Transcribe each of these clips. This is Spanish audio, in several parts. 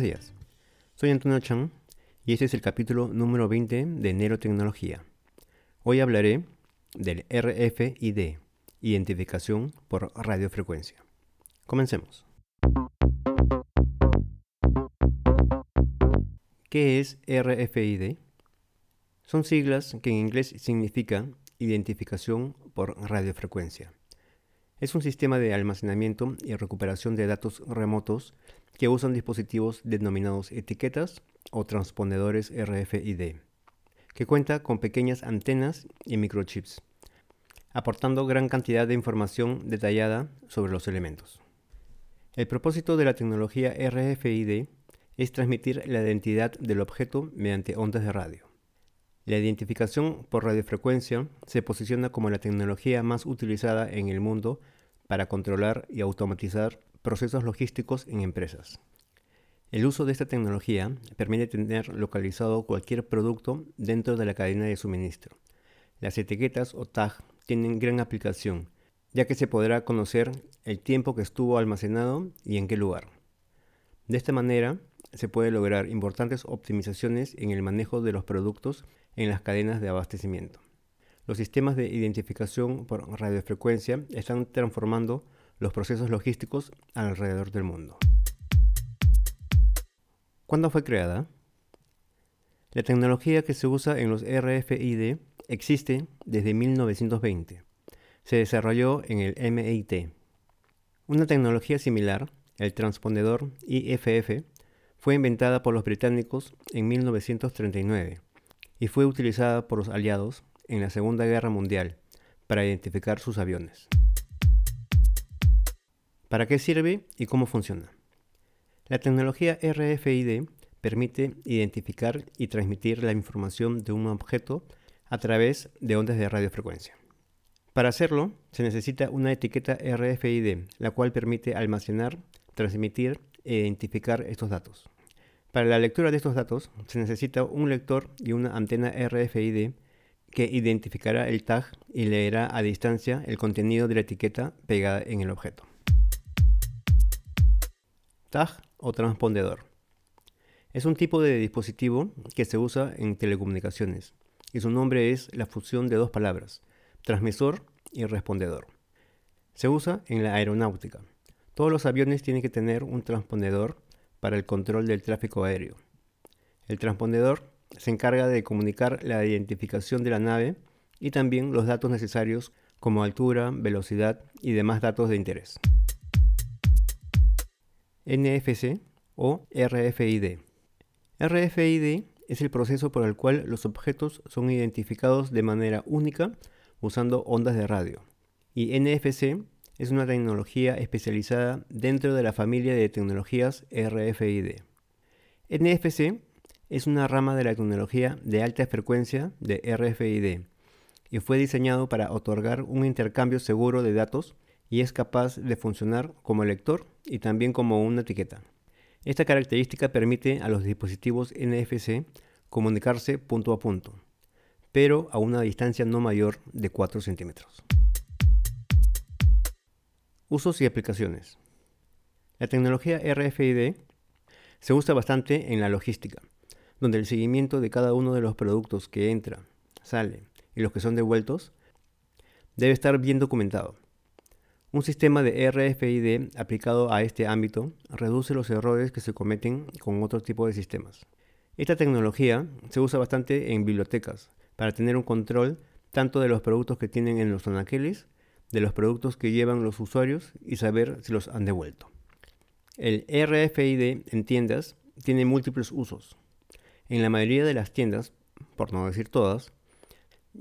Buenos días, soy Antonio Chan y este es el capítulo número 20 de Neurotecnología. Hoy hablaré del RFID, identificación por radiofrecuencia. Comencemos. ¿Qué es RFID? Son siglas que en inglés significan identificación por radiofrecuencia. Es un sistema de almacenamiento y recuperación de datos remotos que usan dispositivos denominados etiquetas o transpondedores RFID, que cuenta con pequeñas antenas y microchips, aportando gran cantidad de información detallada sobre los elementos. El propósito de la tecnología RFID es transmitir la identidad del objeto mediante ondas de radio. La identificación por radiofrecuencia se posiciona como la tecnología más utilizada en el mundo para controlar y automatizar procesos logísticos en empresas. El uso de esta tecnología permite tener localizado cualquier producto dentro de la cadena de suministro. Las etiquetas o tag tienen gran aplicación, ya que se podrá conocer el tiempo que estuvo almacenado y en qué lugar. De esta manera, se puede lograr importantes optimizaciones en el manejo de los productos en las cadenas de abastecimiento. Los sistemas de identificación por radiofrecuencia están transformando los procesos logísticos alrededor del mundo. ¿Cuándo fue creada? La tecnología que se usa en los RFID existe desde 1920. Se desarrolló en el MIT. Una tecnología similar, el transpondedor IFF, fue inventada por los británicos en 1939 y fue utilizada por los aliados en la Segunda Guerra Mundial para identificar sus aviones. ¿Para qué sirve y cómo funciona? La tecnología RFID permite identificar y transmitir la información de un objeto a través de ondas de radiofrecuencia. Para hacerlo, se necesita una etiqueta RFID, la cual permite almacenar, transmitir e identificar estos datos. Para la lectura de estos datos se necesita un lector y una antena RFID que identificará el tag y leerá a distancia el contenido de la etiqueta pegada en el objeto. Tag o transpondedor. Es un tipo de dispositivo que se usa en telecomunicaciones y su nombre es la fusión de dos palabras, transmisor y respondedor. Se usa en la aeronáutica. Todos los aviones tienen que tener un transpondedor para el control del tráfico aéreo. El transpondedor se encarga de comunicar la identificación de la nave y también los datos necesarios como altura, velocidad y demás datos de interés. NFC o RFID. RFID es el proceso por el cual los objetos son identificados de manera única usando ondas de radio. Y NFC es una tecnología especializada dentro de la familia de tecnologías RFID. NFC es una rama de la tecnología de alta frecuencia de RFID y fue diseñado para otorgar un intercambio seguro de datos y es capaz de funcionar como lector y también como una etiqueta. Esta característica permite a los dispositivos NFC comunicarse punto a punto, pero a una distancia no mayor de 4 centímetros. Usos y aplicaciones. La tecnología RFID se usa bastante en la logística, donde el seguimiento de cada uno de los productos que entra, sale y los que son devueltos debe estar bien documentado. Un sistema de RFID aplicado a este ámbito reduce los errores que se cometen con otro tipo de sistemas. Esta tecnología se usa bastante en bibliotecas para tener un control tanto de los productos que tienen en los anaqueles de los productos que llevan los usuarios y saber si los han devuelto. El RFID en tiendas tiene múltiples usos. En la mayoría de las tiendas, por no decir todas,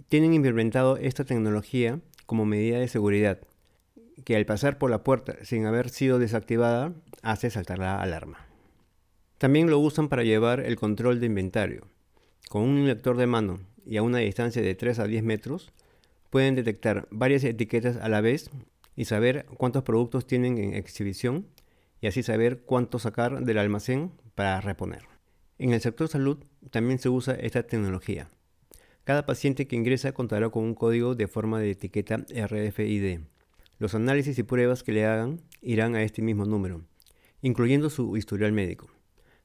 tienen implementado esta tecnología como medida de seguridad, que al pasar por la puerta sin haber sido desactivada hace saltar la alarma. También lo usan para llevar el control de inventario. Con un lector de mano y a una distancia de 3 a 10 metros, pueden detectar varias etiquetas a la vez y saber cuántos productos tienen en exhibición y así saber cuánto sacar del almacén para reponer. En el sector salud también se usa esta tecnología. Cada paciente que ingresa contará con un código de forma de etiqueta RFID. Los análisis y pruebas que le hagan irán a este mismo número, incluyendo su historial médico.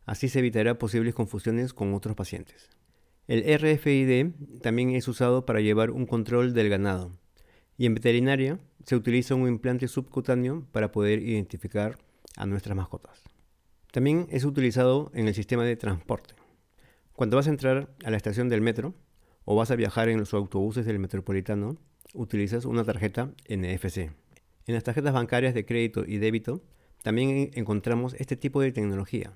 Así se evitará posibles confusiones con otros pacientes. El RFID también es usado para llevar un control del ganado y en veterinaria se utiliza un implante subcutáneo para poder identificar a nuestras mascotas. También es utilizado en el sistema de transporte. Cuando vas a entrar a la estación del metro o vas a viajar en los autobuses del metropolitano, utilizas una tarjeta NFC. En las tarjetas bancarias de crédito y débito también encontramos este tipo de tecnología,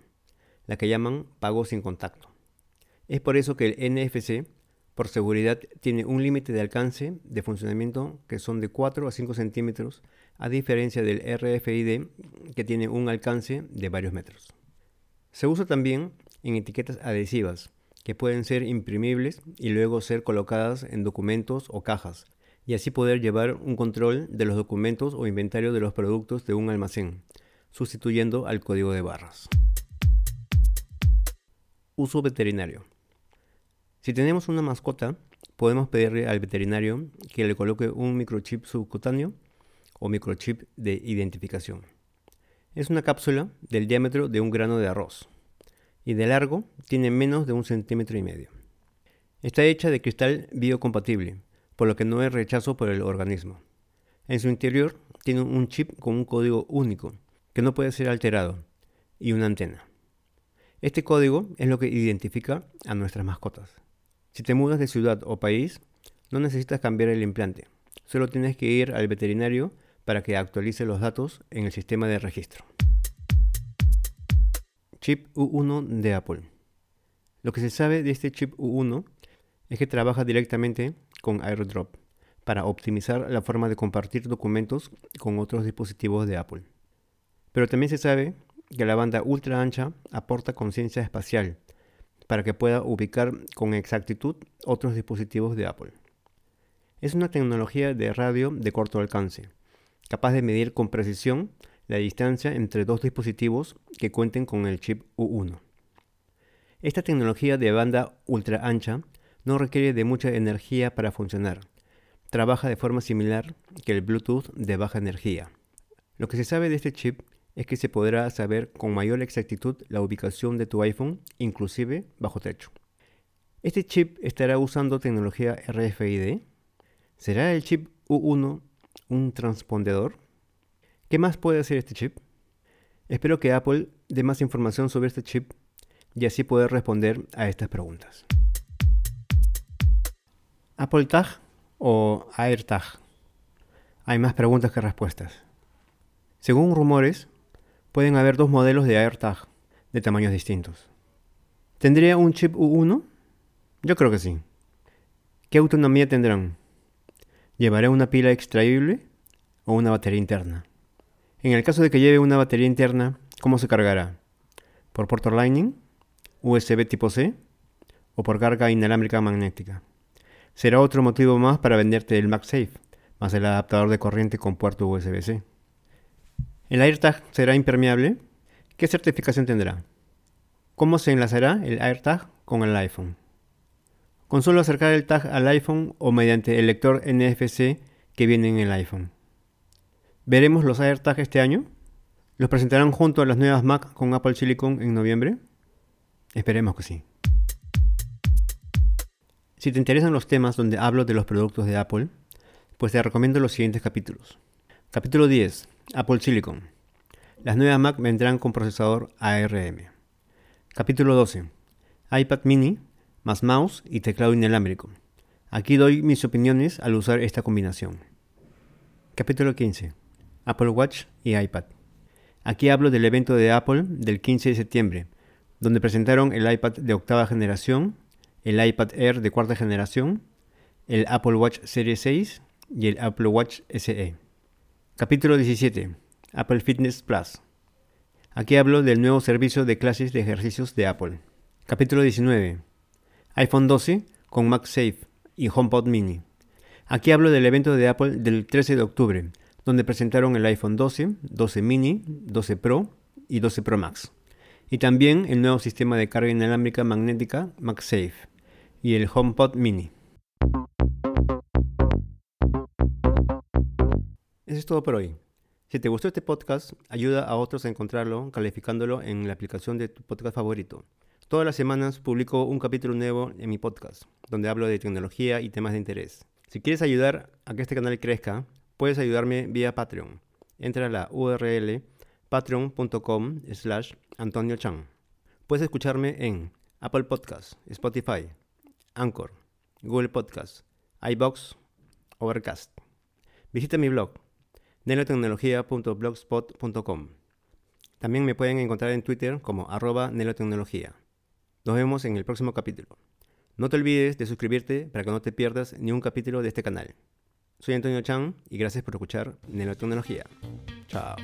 la que llaman pago sin contacto. Es por eso que el NFC, por seguridad, tiene un límite de alcance de funcionamiento que son de 4 a 5 centímetros, a diferencia del RFID que tiene un alcance de varios metros. Se usa también en etiquetas adhesivas, que pueden ser imprimibles y luego ser colocadas en documentos o cajas, y así poder llevar un control de los documentos o inventario de los productos de un almacén, sustituyendo al código de barras. Uso veterinario. Si tenemos una mascota, podemos pedirle al veterinario que le coloque un microchip subcutáneo o microchip de identificación. Es una cápsula del diámetro de un grano de arroz y de largo tiene menos de un centímetro y medio. Está hecha de cristal biocompatible, por lo que no hay rechazo por el organismo. En su interior tiene un chip con un código único, que no puede ser alterado, y una antena. Este código es lo que identifica a nuestras mascotas. Si te mudas de ciudad o país, no necesitas cambiar el implante, solo tienes que ir al veterinario para que actualice los datos en el sistema de registro. Chip U1 de Apple. Lo que se sabe de este chip U1 es que trabaja directamente con AirDrop para optimizar la forma de compartir documentos con otros dispositivos de Apple. Pero también se sabe que la banda ultra ancha aporta conciencia espacial para que pueda ubicar con exactitud otros dispositivos de Apple. Es una tecnología de radio de corto alcance, capaz de medir con precisión la distancia entre dos dispositivos que cuenten con el chip U1. Esta tecnología de banda ultra ancha no requiere de mucha energía para funcionar. Trabaja de forma similar que el Bluetooth de baja energía. Lo que se sabe de este chip es que se podrá saber con mayor exactitud la ubicación de tu iPhone, inclusive bajo techo. Este chip estará usando tecnología RFID. ¿Será el chip U1 un transpondedor? ¿Qué más puede hacer este chip? Espero que Apple dé más información sobre este chip y así poder responder a estas preguntas. Apple Tag o AirTag. Hay más preguntas que respuestas. Según rumores, pueden haber dos modelos de AirTag de tamaños distintos. ¿Tendría un chip U1? Yo creo que sí. ¿Qué autonomía tendrán? ¿Llevará una pila extraíble o una batería interna? En el caso de que lleve una batería interna, ¿cómo se cargará? ¿Por puerto Lightning? ¿USB tipo C? ¿O por carga inalámbrica magnética? Será otro motivo más para venderte el MagSafe, más el adaptador de corriente con puerto USB-C. ¿El AirTag será impermeable? ¿Qué certificación tendrá? ¿Cómo se enlazará el AirTag con el iPhone? con solo acercar el tag al iPhone o mediante el lector NFC que viene en el iPhone. ¿Veremos los AirTag este año? ¿Los presentarán junto a las nuevas Mac con Apple Silicon en noviembre? Esperemos que sí. Si te interesan los temas donde hablo de los productos de Apple, pues te recomiendo los siguientes capítulos. Capítulo 10. Apple Silicon. Las nuevas Mac vendrán con procesador ARM. Capítulo 12. iPad mini más mouse y teclado inalámbrico. Aquí doy mis opiniones al usar esta combinación. Capítulo 15. Apple Watch y iPad. Aquí hablo del evento de Apple del 15 de septiembre, donde presentaron el iPad de octava generación, el iPad Air de cuarta generación, el Apple Watch Series 6 y el Apple Watch SE. Capítulo 17. Apple Fitness Plus. Aquí hablo del nuevo servicio de clases de ejercicios de Apple. Capítulo 19 iPhone 12 con MagSafe y HomePod Mini. Aquí hablo del evento de Apple del 13 de octubre, donde presentaron el iPhone 12, 12 mini, 12 Pro y 12 Pro Max. Y también el nuevo sistema de carga inalámbrica magnética MagSafe y el HomePod Mini. Eso es todo por hoy. Si te gustó este podcast, ayuda a otros a encontrarlo calificándolo en la aplicación de tu podcast favorito. Todas las semanas publico un capítulo nuevo en mi podcast, donde hablo de tecnología y temas de interés. Si quieres ayudar a que este canal crezca, puedes ayudarme vía Patreon. Entra a la URL patreon.com slash Antonio Chan. Puedes escucharme en Apple Podcasts, Spotify, Anchor, Google Podcasts, iBox, Overcast. Visita mi blog nelotecnología.blogspot.com. También me pueden encontrar en Twitter como arroba nelotecnología. Nos vemos en el próximo capítulo. No te olvides de suscribirte para que no te pierdas ni un capítulo de este canal. Soy Antonio Chan y gracias por escuchar Nelotecnología. Chao.